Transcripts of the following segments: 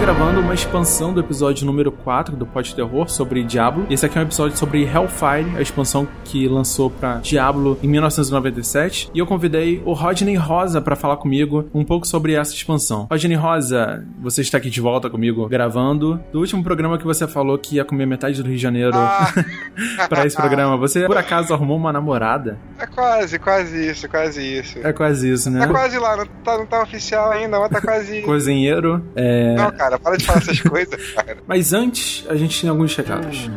gravando uma expansão do episódio número 4 do Pod Terror sobre Diablo. Esse aqui é um episódio sobre Hellfire, a expansão que lançou para Diablo em 1997. E eu convidei o Rodney Rosa para falar comigo um pouco sobre essa expansão. Rodney Rosa, você está aqui de volta comigo gravando. Do último programa que você falou que ia comer metade do Rio de Janeiro ah. para esse programa, você por acaso arrumou uma namorada? É quase, quase isso, quase isso. É quase isso, né? É quase lá, não tá, não tá oficial ainda, mas tá quase. Cozinheiro. É... Não, cara, para de falar essas coisas, cara. Mas antes, a gente tem alguns recados.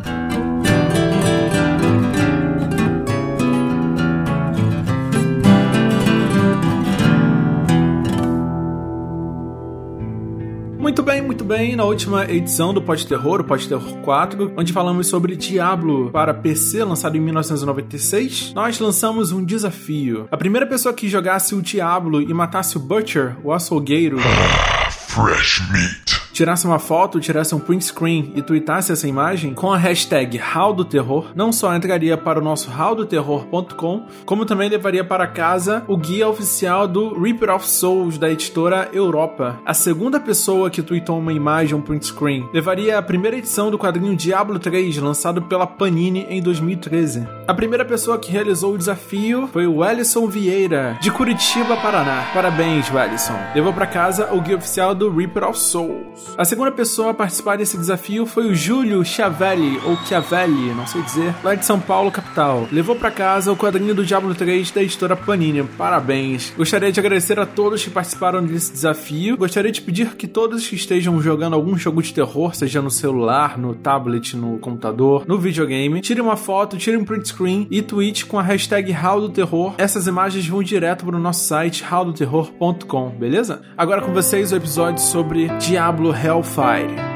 Muito bem, muito bem. Na última edição do Pod Terror, o Pod Terror 4, onde falamos sobre Diablo para PC, lançado em 1996, nós lançamos um desafio. A primeira pessoa que jogasse o Diablo e matasse o Butcher, o açougueiro. Fresh meat tirasse uma foto, tirasse um print screen e tweetasse essa imagem com a hashtag Hall do Terror, não só entraria para o nosso halldoterror.com, como também levaria para casa o guia oficial do Reaper of Souls da editora Europa. A segunda pessoa que tweetou uma imagem, um print screen, levaria a primeira edição do quadrinho Diablo 3, lançado pela Panini em 2013. A primeira pessoa que realizou o desafio foi o Ellison Vieira, de Curitiba, Paraná. Parabéns, Ellison. Levou para casa o guia oficial do Reaper of Souls. A segunda pessoa a participar desse desafio foi o Júlio Chiavelli, ou Chiavelli, não sei dizer, lá de São Paulo, capital. Levou para casa o quadrinho do Diablo 3 da editora Panini. Parabéns. Gostaria de agradecer a todos que participaram desse desafio. Gostaria de pedir que todos que estejam jogando algum jogo de terror, seja no celular, no tablet, no computador, no videogame, tirem uma foto, tirem um print screen e tweet com a hashtag Hall do Terror. Essas imagens vão direto para o nosso site halldoterror.com, beleza? Agora com vocês o episódio sobre Diablo Hellfire.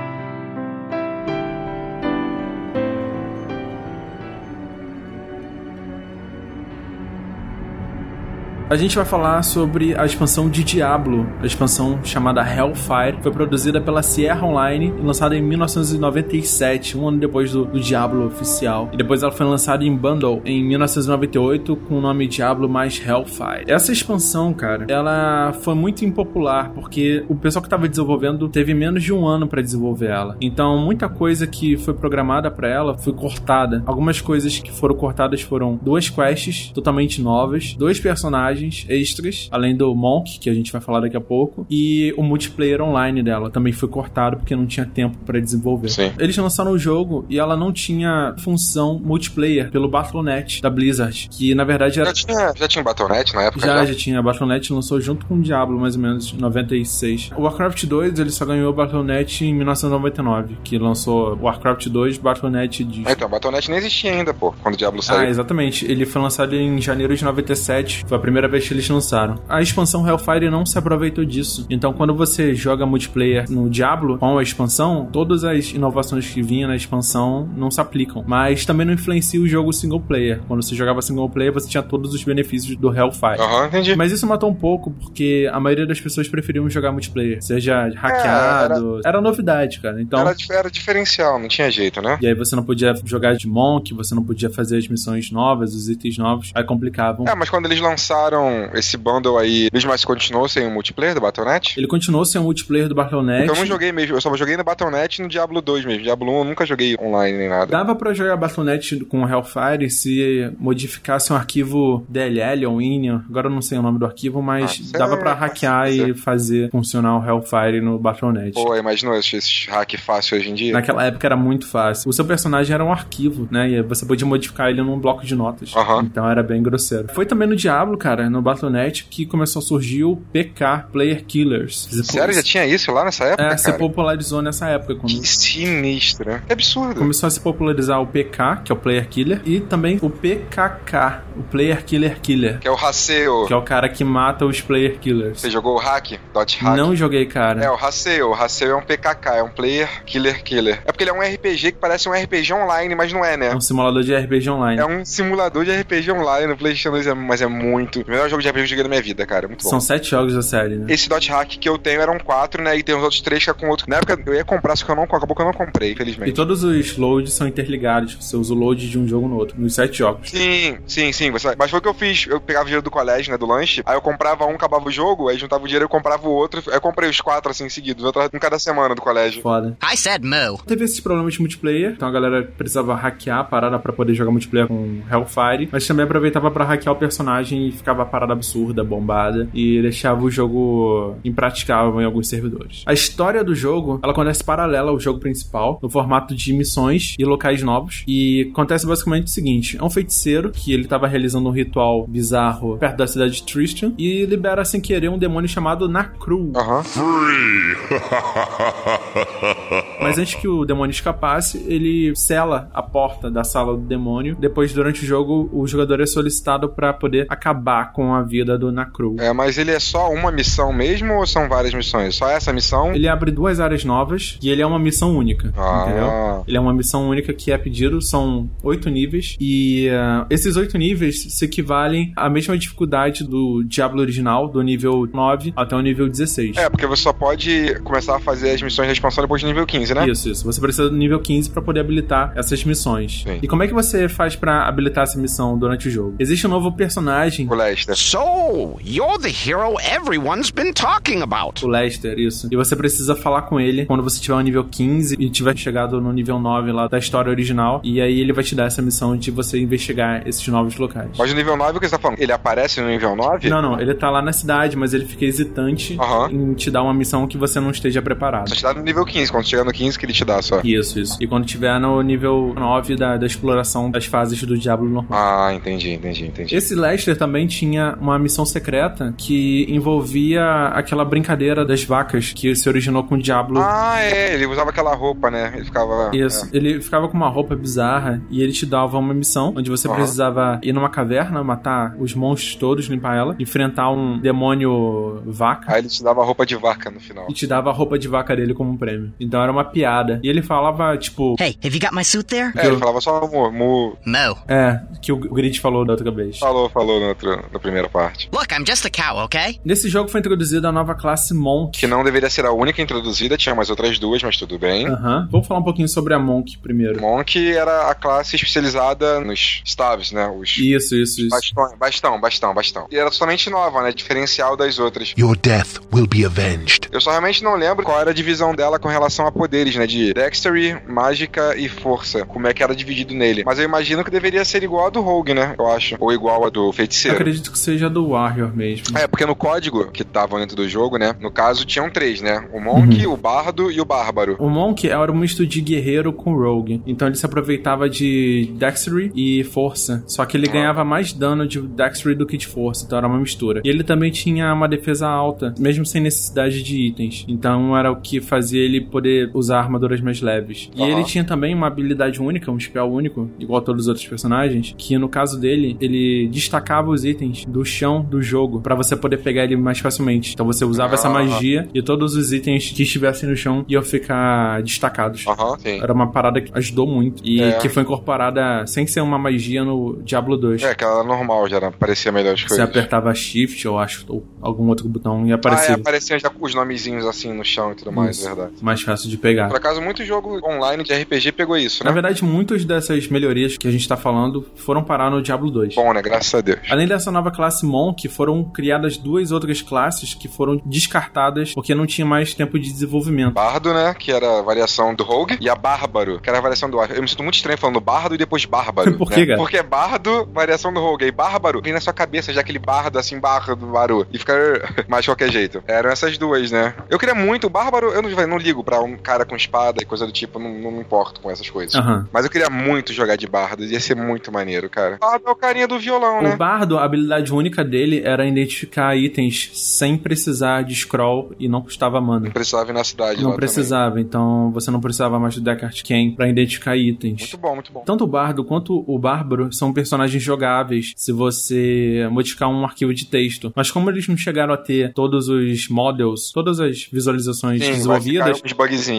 A gente vai falar sobre a expansão de Diablo, a expansão chamada Hellfire, foi produzida pela Sierra Online e lançada em 1997, um ano depois do, do, Diablo oficial. E depois ela foi lançada em bundle em 1998 com o nome Diablo mais Hellfire. Essa expansão, cara, ela foi muito impopular porque o pessoal que estava desenvolvendo teve menos de um ano para desenvolver ela. Então, muita coisa que foi programada para ela foi cortada. Algumas coisas que foram cortadas foram duas quests totalmente novas, dois personagens personagens extras, além do Monk, que a gente vai falar daqui a pouco, e o multiplayer online dela também foi cortado porque não tinha tempo para desenvolver. Sim. Eles lançaram o jogo e ela não tinha função multiplayer pelo Battle.net da Blizzard, que na verdade era... Já tinha, já tinha Battle.net na época? Já, já, já tinha. A Battle.net lançou junto com o Diablo, mais ou menos, em 96. O Warcraft 2, ele só ganhou o Battle.net em 1999, que lançou Warcraft 2 Battle.net de... Ah, então, Battle.net nem existia ainda, pô, quando o Diablo saiu. Ah, exatamente. Ele foi lançado em janeiro de 97, foi a primeira primeira vez que eles lançaram. A expansão Hellfire não se aproveitou disso. Então, quando você joga multiplayer no Diablo com a expansão, todas as inovações que vinham na expansão não se aplicam. Mas também não influencia o jogo single player. Quando você jogava single player, você tinha todos os benefícios do Hellfire. Aham, entendi. Mas isso matou um pouco, porque a maioria das pessoas preferiam jogar multiplayer. Seja hackeado. É, era... era... novidade, cara. Então... Era, era diferencial, não tinha jeito, né? E aí você não podia jogar de Monk, você não podia fazer as missões novas, os itens novos. Aí complicavam. É, mas quando eles lançaram lançaram esse bundle aí, mesmo assim continuou sem o multiplayer do Battle.net? Ele continuou sem o multiplayer do Battle.net. Então eu não joguei mesmo, eu só joguei no Battle.net e no Diablo 2 mesmo. Diablo 1 eu nunca joguei online nem nada. Dava pra jogar Battle.net com o Hellfire se modificasse um arquivo DLL ou INI, agora eu não sei o nome do arquivo, mas ah, dava é, pra hackear e fazer funcionar o Hellfire no Battle.net. Pô, imaginou esse hack fácil hoje em dia? Naquela época era muito fácil. O seu personagem era um arquivo, né? E você podia modificar ele num bloco de notas. Uhum. Então era bem grosseiro. Foi também no Diablo, cara, no Battle.net, que começou a surgir o PK, Player Killers. Sério? Já tinha isso lá nessa época? É, cara? se popularizou nessa época. Quando... Que sinistro, né? Que absurdo. Começou a se popularizar o PK, que é o Player Killer, e também o PKK, o Player Killer Killer. Que é o Haseo. Que é o cara que mata os Player Killers. Você jogou o Hack? Dot Hack? Não joguei, cara. É, o Haseo. O Haseo é um PKK, é um Player Killer Killer. É porque ele é um RPG que parece um RPG online, mas não é, né? É um simulador de RPG online. É um simulador de RPG online no PlayStation 2, mas é muito. melhor jogo de RPG que eu joguei na minha vida, cara. Muito bom. São sete jogos da série, né? Esse dot hack que eu tenho eram quatro, né? E tem os outros três que é com outro. Na época eu ia comprar, só que eu não, acabou que eu não comprei, infelizmente. E todos os loads são interligados. Você usa o load de um jogo no outro, nos sete jogos. Sim, sim, sim. Mas foi o que eu fiz. Eu pegava o dinheiro do colégio, né? Do lanche. Aí eu comprava um, acabava o jogo, aí juntava o dinheiro e eu comprava o outro. Aí eu comprei os quatro assim seguidos, um cada semana do colégio. Foda. I said mo. Teve esses problemas de multiplayer, então a galera precisava hackear a parada pra poder jogar multiplayer com Hellfire, mas também aproveitava pra hackear o personagem e ficava a parada absurda, bombada, e deixava o jogo impraticável em alguns servidores. A história do jogo, ela acontece paralela ao jogo principal, no formato de missões e locais novos, e acontece basicamente o seguinte, é um feiticeiro que ele tava realizando um ritual bizarro perto da cidade de Tristan, e libera sem querer um demônio chamado Aham. Mas antes que o demônio escapasse, ele sela a porta da sala do demônio. Depois, durante o jogo, o jogador é solicitado para poder acabar com a vida do Nakru. É, mas ele é só uma missão mesmo ou são várias missões? Só essa missão? Ele abre duas áreas novas e ele é uma missão única. Ah. Entendeu? Ele é uma missão única que é pedido, são oito níveis. E uh, esses oito níveis se equivalem à mesma dificuldade do Diablo original, do nível 9 até o nível 16. É, porque você só pode começar a fazer as missões de expansão depois do nível 15, né? Isso, isso. Você precisa do nível 15 para poder habilitar essas missões. Sim. E como é que você faz para habilitar essa missão durante o jogo? Existe um novo personagem, O Lester. So, you're the hero everyone's been talking about. o Lester, isso. E você precisa falar com ele quando você tiver no nível 15 e tiver chegado no nível 9 lá da história original. E aí ele vai te dar essa missão de você investigar esses novos locais. Mas no nível 9, o que você tá falando? Ele aparece no nível 9? Não, não, ele tá lá na cidade, mas ele fica hesitante Aham. em te dar uma missão que você não esteja preparado. Só te dá no nível 15. Quando chegar no 15 que ele te dá só. Isso, isso. E quando tiver no nível 9 da, da exploração das fases do Diablo normal. Ah, entendi, entendi, entendi. Esse Lester também tinha uma missão secreta que envolvia aquela brincadeira das vacas que se originou com o Diablo. Ah, é, ele usava aquela roupa, né? Ele ficava. Isso. Ele ficava com uma roupa bizarra e ele te dava uma missão onde você Aham. precisava ir numa caverna, matar os monstros todos, limpar ela, enfrentar um demônio vaca. Aí ele te dava roupa de vaca no final. E te dava a roupa de vaca dele como um prêmio. Então era uma piada. E ele falava, tipo. Hey, have you got my suit there? É, ele falava só mu, mu. Mo. É, que o Grid falou da outra vez. Falou, falou no outro, na primeira parte. Look, I'm just a cow, okay? Nesse jogo foi introduzida a nova classe Monk. Que não deveria ser a única introduzida, tinha mais outras duas, mas tudo bem. Aham. Vamos falar um pouquinho sobre a Monk primeiro. Monk era a classe especializada nos staves, né? Os Isso, isso, isso. bastão, bastão, bastão, bastão. E era totalmente nova, né? Diferencial das outras. Your death will be avenged. Eu só realmente não lembro qual era a divisão dela com relação a poderes, né? De dexterity, mágica e força. Como é que era dividido nele. Mas eu imagino que deveria ser igual a do Rogue, né? Eu acho. Ou igual a do Eu feiticeiro. acredito que seja do Warrior mesmo. É, porque no código que tava dentro do jogo, né? No caso, tinham três, né? O Monk, Uhum. o Bardo e o Bárbaro. O Monk era um misto de guerreiro com rogue. Então ele se aproveitava de dexterity e força. Só que ele ganhava mais dano de dexterity do que de força. Então era uma mistura. E ele também tinha uma defesa alta, mesmo sem necessidade de itens. Então era o que fazia ele poder usar armaduras mais leves. E Aham. ele tinha também uma habilidade única, um spell único, igual a todos os outros personagens, que no caso dele, ele destacava os itens do chão do jogo pra você poder pegar ele mais facilmente. Então você usava essa Ah. magia e todos os itens que estivessem no chão iam ficar destacados. Aham, sim. Era uma parada que ajudou muito e É. que foi incorporada sem ser uma magia no Diablo 2. É, aquela normal já era, parecia melhor as Você coisas. apertava Shift, eu acho, ou algum outro botão e Ah, é, já os nomezinhos assim no chão e tudo mais, Isso. é verdade. Mais fácil de pegar. Por acaso, muito jogo online de RPG pegou isso, Na né? verdade, muitas dessas melhorias que a gente tá falando foram parar no Diablo 2. Bom, né? Graças a Deus. Além dessa nova classe Monk, foram criadas duas outras classes que foram descartadas porque não tinha mais tempo de desenvolvimento. Bardo, né? Que era a variação do Rogue. E a Bárbaro, que era a variação do. Eu me sinto muito estranho falando Bardo e depois Bárbaro. Por né? quê, cara? Porque Bardo, variação do Rogue. E Bárbaro vem na sua cabeça já aquele Bardo, assim, Bardo, Baru. E fica mais de qualquer jeito. Eram essas duas, né? Eu queria muito. O Bárbaro, eu não, não ligo pra um cara com espada e coisa do tipo. Não, não me importo com essas coisas. Aham. Mas eu queria muito jogar de Bardo. Ia ser muito maneiro, cara. Bardo é o carinha do violão, O né? bardo, a habilidade única dele era identificar itens sem precisar de scroll e não custava mana. Precisava ir na cidade Não precisava, então você não precisava mais do deck Arcane pra identificar também. itens. Muito bom, muito bom. Tanto o Bardo quanto o Bárbaro são personagens jogáveis se você modificar um arquivo de texto. Mas como eles não chegaram a ter todos os models, todas as visualizações Sim, desenvolvidas,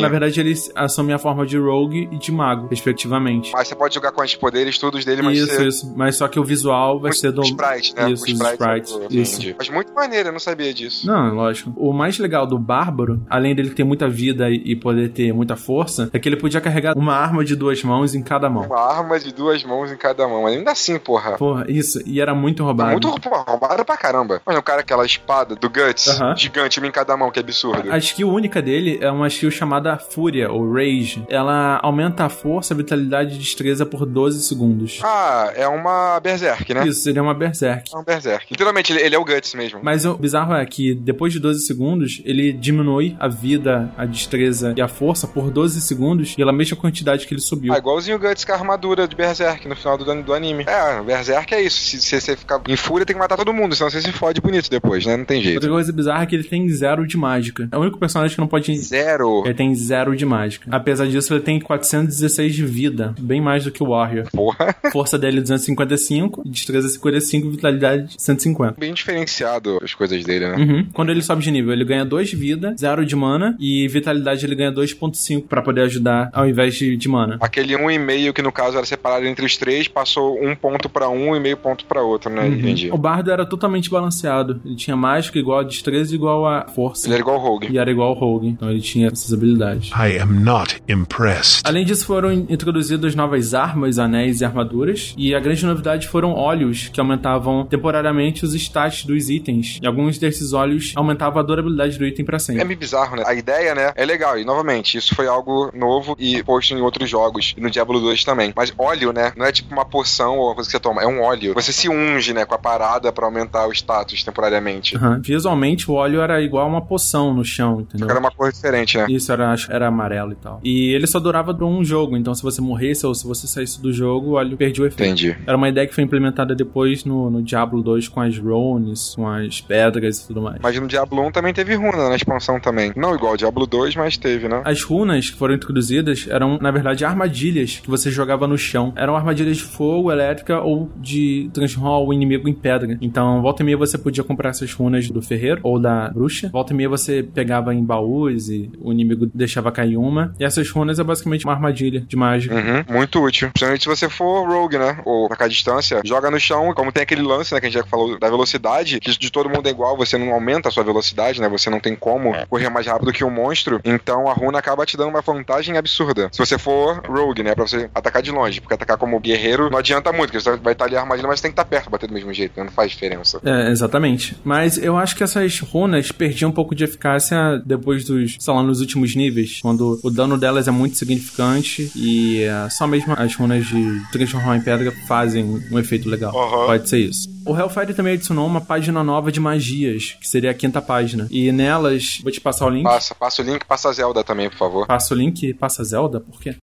na verdade eles assumem a forma de Rogue e de Mago, respectivamente. Mas você pode jogar com os poderes todos dele, mas Isso, você... isso. Mas só que o visual vai ser do. sprite, né? Isso, os os sprites. do- isso. Mas muito maneiro, eu não sabia disso. Não, lógico. O mais legal do Bárbaro, além dele ter muita vida e poder ter muita força, é que ele podia carregar uma arma de duas mãos em cada mão. Uma arma de duas mãos em cada mão. Mas ainda assim, porra. Porra, isso. E era muito roubado. Muito roubado pra caramba. Mas o cara, aquela espada do Guts, Aham. gigante, uma em cada mão, que absurdo. A skill única dele é uma skill chamada Fúria, ou Rage. Ela aumenta a força, a vitalidade e destreza por 12 segundos. Ah, é uma Berserk, né? Isso, seria uma Berserk. É um Berserk. Literalmente, ele, ele é o Guts mesmo. Mas o bizarro é que depois de 12 segundos, ele diminui a vida, a destreza e a força por 12 segundos pela mesma quantidade que ele subiu. Ah, igualzinho o Guts com a armadura de Berserk no final do, do anime. É, Berserk é isso. Se, se você ficar em fúria, tem que matar todo mundo, senão você se fode bonito depois, né? Não tem jeito. Outra coisa bizarra é que ele tem zero de mágica. É o único personagem que não pode. Zero. Ele tem zero de mágica. Apesar disso, ele tem 416 de vida. Bem mais do que o Warrior. Porra. Força dele 255, destreza 55, vitalidade 150. Bem diferenciado as coisas dele, né? Uhum. Quando ele sobe de nível, ele ganha 2 de vida, 0 de mana e vitalidade ele ganha 2.5 pra poder ajudar ao invés de, de mana. Aquele um e meio que no caso era separado entre os três, passou um ponto pra um e meio ponto pra outro, né? Entendi. O bardo era totalmente balanceado. Ele tinha mágica igual a destreza igual a força. Ele era igual o Rogue. E era igual ao Rogue. Então ele tinha essas habilidades. I am not impressed. Além disso, foram introduzidas novas armas, anéis e armaduras. E a grande novidade foram óleos que aumentavam temporariamente os stats dos itens. E alguns desses óleos aumentavam a durabilidade do item pra É sempre. meio bizarro, né? A ideia, né, é legal. E, novamente, isso foi algo novo e posto em outros jogos. E no Diablo 2 também. Mas óleo, né, não é tipo uma poção ou uma coisa que você toma. É um óleo. Você se unge, né, com a parada pra aumentar o status temporariamente. Aham. Visualmente, o óleo era igual a uma poção no chão, entendeu? Era uma cor diferente, né? Isso era, era amarelo e tal. E ele só durava por um jogo, então se você morresse ou se você saísse do jogo, o óleo perdia o efeito. Entendi. Era uma ideia que foi implementada depois no, no Diablo 2 com as runes, com as pedras e tudo mais. Mas no Diablo 1 também teve runa na expansão também. Não igual ao Diablo 2, mas teve, né? As runas que foram introduzidas eram, na verdade, armadilhas que você jogava no chão. Eram armadilhas de fogo, elétrica ou de transformar o inimigo em pedra. Então, volta e meia você podia comprar essas runas do ferreiro ou da bruxa. Volta e meia você pegava em baús e o inimigo deixava cair uma. E essas runas é basicamente uma armadilha de mágica. Uhum, muito útil. Principalmente se você for rogue, né? Ou atacar a distância, joga no chão, como tem aquele lance, né, que a gente já falou da velocidade, que de todo mundo é igual, você não aumenta a sua velocidade, né? Você não tem como correr mais rápido que um monstro. Então a runa acaba te dando uma vantagem absurda. Se você for rogue, né? Pra você atacar de longe. Porque atacar como guerreiro não adianta muito, porque você vai estar ali a armadilha, mas você tem que estar perto pra bater do mesmo jeito, né? Não faz diferença. É, exatamente. Mas eu acho que essas runas perdiam um pouco de eficácia depois dos, sei lá, nos últimos níveis, quando o dano delas é muito significante e é, só mesmo as runas de transformar em pedra fazem um efeito legal. Aham. Pode ser isso. O Hellfire também adicionou uma página nova de magias, que seria a quinta página. E nelas, vou te passar o link. Passa, passa o link, passa a Zelda também, por favor. Passa o link e passa Zelda? Por quê?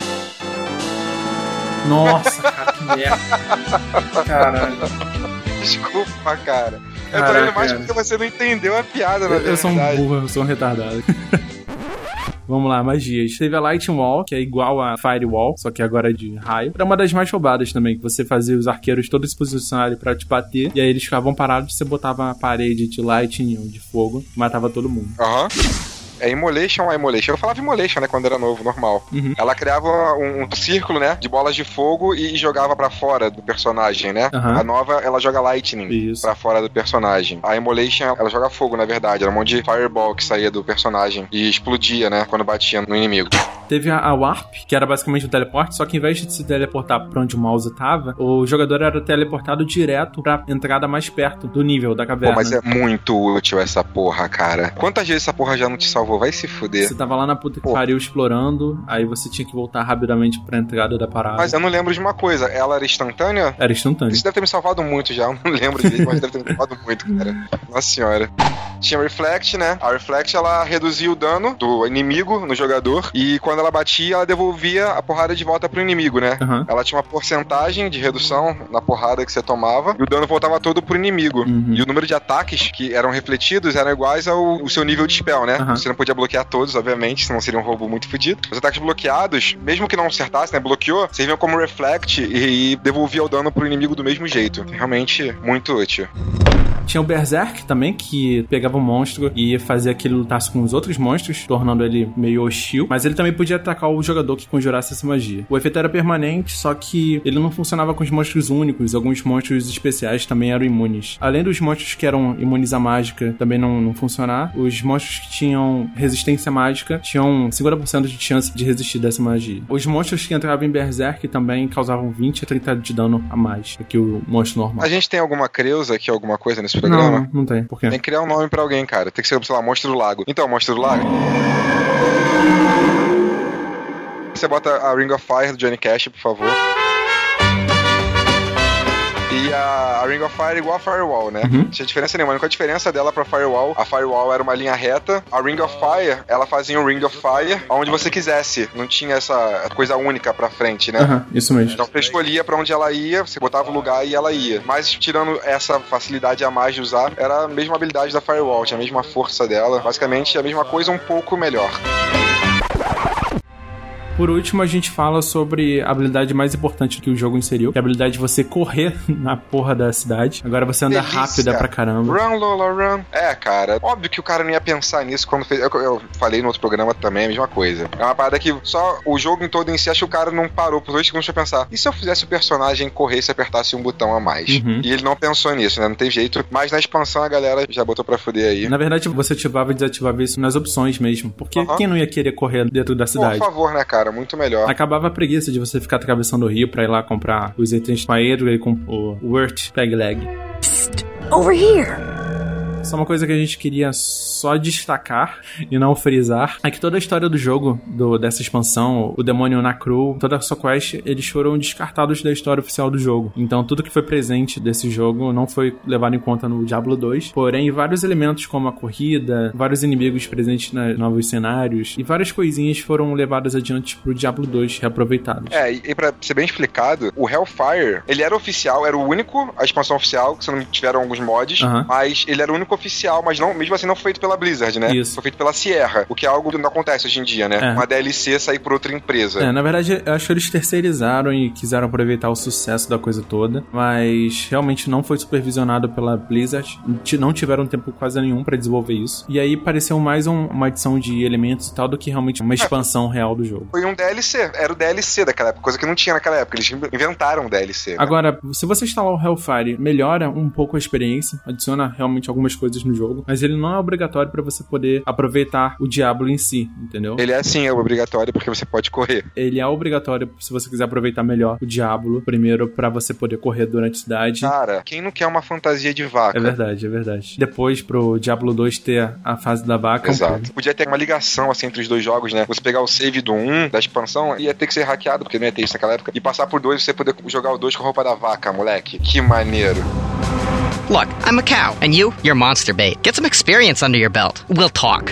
Nossa, cara, que merda. Caralho. Desculpa, cara. Eu tô Caraca, indo mais porque você não entendeu a piada, na Eu, eu sou um burro, eu sou um retardado. Vamos lá, magias. Teve a Lightning Wall, que é igual a Firewall, só que agora é de raio. Era uma das mais roubadas também, que você fazia os arqueiros todos se posicionarem pra te bater, e aí eles ficavam parados e você botava uma parede de Lightning ou de fogo, matava todo mundo. Aham. É Immolation ou Immolation? Eu falava Immolation, né, quando era novo, normal. Uhum. Ela criava um, um círculo, né, de bolas de fogo e, jogava pra fora do personagem, né? Aham. A nova, ela joga Lightning Isso. pra fora do personagem. A Immolation, ela joga fogo, na verdade. Era um monte de Fireball que saía do personagem e explodia, né, quando batia no inimigo. Teve a, a Warp, que era basicamente um teleporte, só que em vez de se teleportar pra onde o mouse tava, o jogador era teleportado direto pra entrada mais perto do nível da Pô, caverna. mas é muito útil essa porra, cara. Quantas vezes essa porra já não te salvou? Vai se fuder. Você tava lá na puta que Pô. pariu explorando, aí você tinha que voltar rapidamente pra entrada da parada. Mas eu não lembro de uma coisa. Ela era instantânea? Era instantâneo. Isso deve ter me salvado muito já, eu não lembro disso, mas deve ter me salvado muito, cara. Nossa senhora. Tinha Reflect, né? A Reflect, ela reduzia o dano do inimigo no jogador, e quando ela batia, ela devolvia a porrada de volta pro inimigo, né? Aham. Ela tinha uma porcentagem de redução na porrada que você tomava, e o dano voltava todo pro inimigo. Uhum. E o número de ataques que eram refletidos eram iguais ao, ao seu nível de spell, né? Aham. Você não podia bloquear todos, obviamente, senão seria um roubo muito fodido. Os ataques bloqueados, mesmo que não acertasse, né, bloqueou, serviam como reflect e, e devolvia o dano pro inimigo do mesmo jeito. Realmente muito útil. Tinha o Berserk também, que pegava um monstro e fazia que ele lutasse com os outros monstros, tornando ele meio hostil. Mas ele também podia atacar o jogador que conjurasse essa magia. O efeito era permanente, só que ele não funcionava com os monstros únicos. Alguns monstros especiais também eram imunes. Além dos monstros que eram imunes à mágica também não, não funcionar, os monstros que tinham resistência mágica tinham 50% de chance de resistir dessa magia. Os monstros que entravam em Berserk também causavam 20 a 30 de dano a mais do que o monstro normal. A gente tem alguma Creusa aqui, alguma coisa nesse programa? Não, não tem. Por quê? Tem que criar um nome pra alguém, cara. Tem que ser, sei lá, Monstro do Lago. Então, Monstro do Lago. Você bota a Ring of Fire do Johnny Cash, por favor. E a, a Ring of Fire é igual a Firewall, né? Uhum. Não tinha diferença nenhuma. A única diferença dela pra Firewall, a Firewall era uma linha reta. A Ring of Fire, ela fazia um Ring of Fire onde você quisesse. Não tinha essa coisa única pra frente, né? Aham, isso mesmo. Então você escolhia pra onde ela ia, você botava o lugar e ela ia. Mas tirando essa facilidade a mais de usar, era a mesma habilidade da Firewall, tinha a mesma força dela. Basicamente a mesma coisa, um pouco melhor. Por último, a gente fala sobre a habilidade mais importante que o jogo inseriu, que é a habilidade de você correr na porra da cidade. Agora você anda Delícia. rápida pra caramba. Run, Lola, run. É, cara, óbvio que o cara não ia pensar nisso quando fez. Eu, eu falei no outro programa também a mesma coisa. É uma parada que só o jogo em todo em si, acho que o cara não parou por dois segundos pra pensar. E se eu fizesse o personagem correr se apertasse um botão a mais? Uhum. E ele não pensou nisso, né? Não tem jeito. Mas na expansão a galera já botou pra fuder aí. Na verdade, você ativava e desativava isso nas opções mesmo. Porque Aham. quem não ia querer correr dentro da Por cidade? favor, né, cara? Muito melhor. Acabava a preguiça de você ficar atravessando o rio pra ir lá comprar os itens com a Edgar e com o Wurt Peg Leg. Over here. Só uma coisa que a gente queria só destacar e não frisar é que toda a história do jogo, do, dessa expansão, o demônio Nakru, toda a sua quest, eles foram descartados da história oficial do jogo. Então tudo que foi presente desse jogo não foi levado em conta no Diablo 2. Porém, vários elementos como a corrida, vários inimigos presentes nos novos cenários e várias coisinhas foram levadas adiante pro Diablo 2 reaproveitados. É, e, e pra ser bem explicado, o Hellfire, ele era oficial, era o único, a expansão oficial, que se não tiveram alguns mods, Aham. mas ele era o único oficial, mas não, mesmo assim não feito pela Blizzard, né? Isso. Foi feito pela Sierra, o que é algo que não acontece hoje em dia, né? É. Uma DLC sair por outra empresa. É, na verdade, eu acho que eles terceirizaram e quiseram aproveitar o sucesso da coisa toda, mas realmente não foi supervisionado pela Blizzard, não tiveram tempo quase nenhum pra desenvolver isso. E aí pareceu mais um- uma adição de elementos e tal do que realmente uma expansão real do jogo. Foi um DLC, era o DLC daquela época, coisa que não tinha naquela época, eles inventaram o DLC. né? Agora, se você instalar o Hellfire, melhora um pouco a experiência, adiciona realmente algumas coisas no jogo, mas ele não é obrigatório pra você poder aproveitar o Diablo em si, entendeu? Ele é sim, é obrigatório porque você pode correr. Ele é obrigatório se você quiser aproveitar melhor o Diablo, primeiro pra você poder correr durante a cidade. Cara, quem não quer uma fantasia de vaca? É verdade, é verdade. Depois, pro Diablo 2 ter a fase da vaca. Exato. Podia ter uma ligação assim entre os dois jogos, né? Você pegar o save do 1 da expansão, ia ter que ser hackeado, porque não ia ter isso naquela época. E passar por dois, você poder jogar o 2 com a roupa da vaca, moleque. Que maneiro. Look, I'm a cow, and you, you're monster bait. Get some experience under your belt. We'll talk.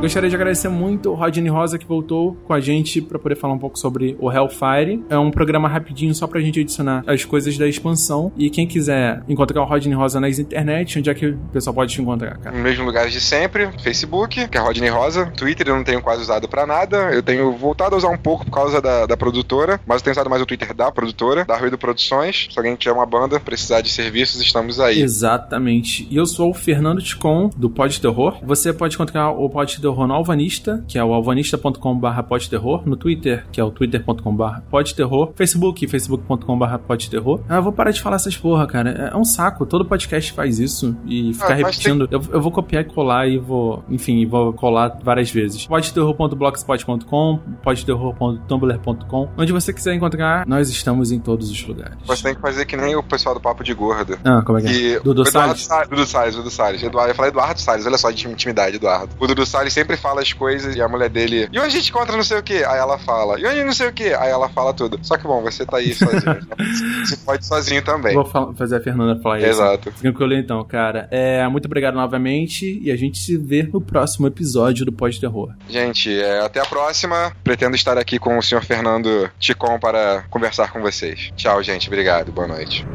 Gostaria de agradecer muito o Rodney Rosa que voltou com a gente pra poder falar um pouco sobre o Hellfire. É um programa rapidinho só pra gente adicionar as coisas da expansão. E quem quiser encontrar o Rodney Rosa nas internet, onde é que o pessoal pode te encontrar, cara? Nos mesmos lugares de sempre, Facebook, que é Rodney Rosa, Twitter eu não tenho quase usado pra nada, eu tenho voltado a usar um pouco por causa da, da produtora, mas eu tenho usado mais o Twitter da produtora, da Ruído Produções, se alguém tiver uma banda, precisar de serviços, estamos aí. Exatamente. E eu sou o Fernando Ticon, do Pod Terror. Você pode encontrar o Pod Terror no Alvanista, que é o alvanista.com.br podterror, no Twitter, que é o twitter.com.br podterror, Facebook, facebook.com.br podterror. Ah, eu vou parar de falar essas porra, cara. É um saco. Todo podcast faz isso e ficar Ah, repetindo. Eu, eu vou copiar e colar e vou, enfim, vou colar várias vezes. podterror.blogspot.com, podterror.tumblr.com. Onde você quiser encontrar, nós estamos em todos os lugares. Você tem que fazer que nem o pessoal do Papo de Gordo. Ah, como é que é? Dudu Salles? Sa- Dudu Salles, Dudu Salles. Eduardo, eu falar Eduardo Salles, olha só de intimidade, Eduardo. O Dudu Salles sempre fala as coisas e a mulher dele. E onde a gente encontra não sei o que? Aí ela fala. E onde não sei o que? Aí ela fala tudo. Só que bom, você tá aí sozinho. você pode sozinho também. Vou fazer a Fernanda falar isso. Exato. Tranquilo então, cara. É, muito obrigado novamente e a gente se vê no próximo episódio do Pós Terror. Gente, é, até a próxima. Pretendo estar aqui com o senhor Fernando Ticon para conversar com vocês. Tchau, gente. Obrigado. Boa noite.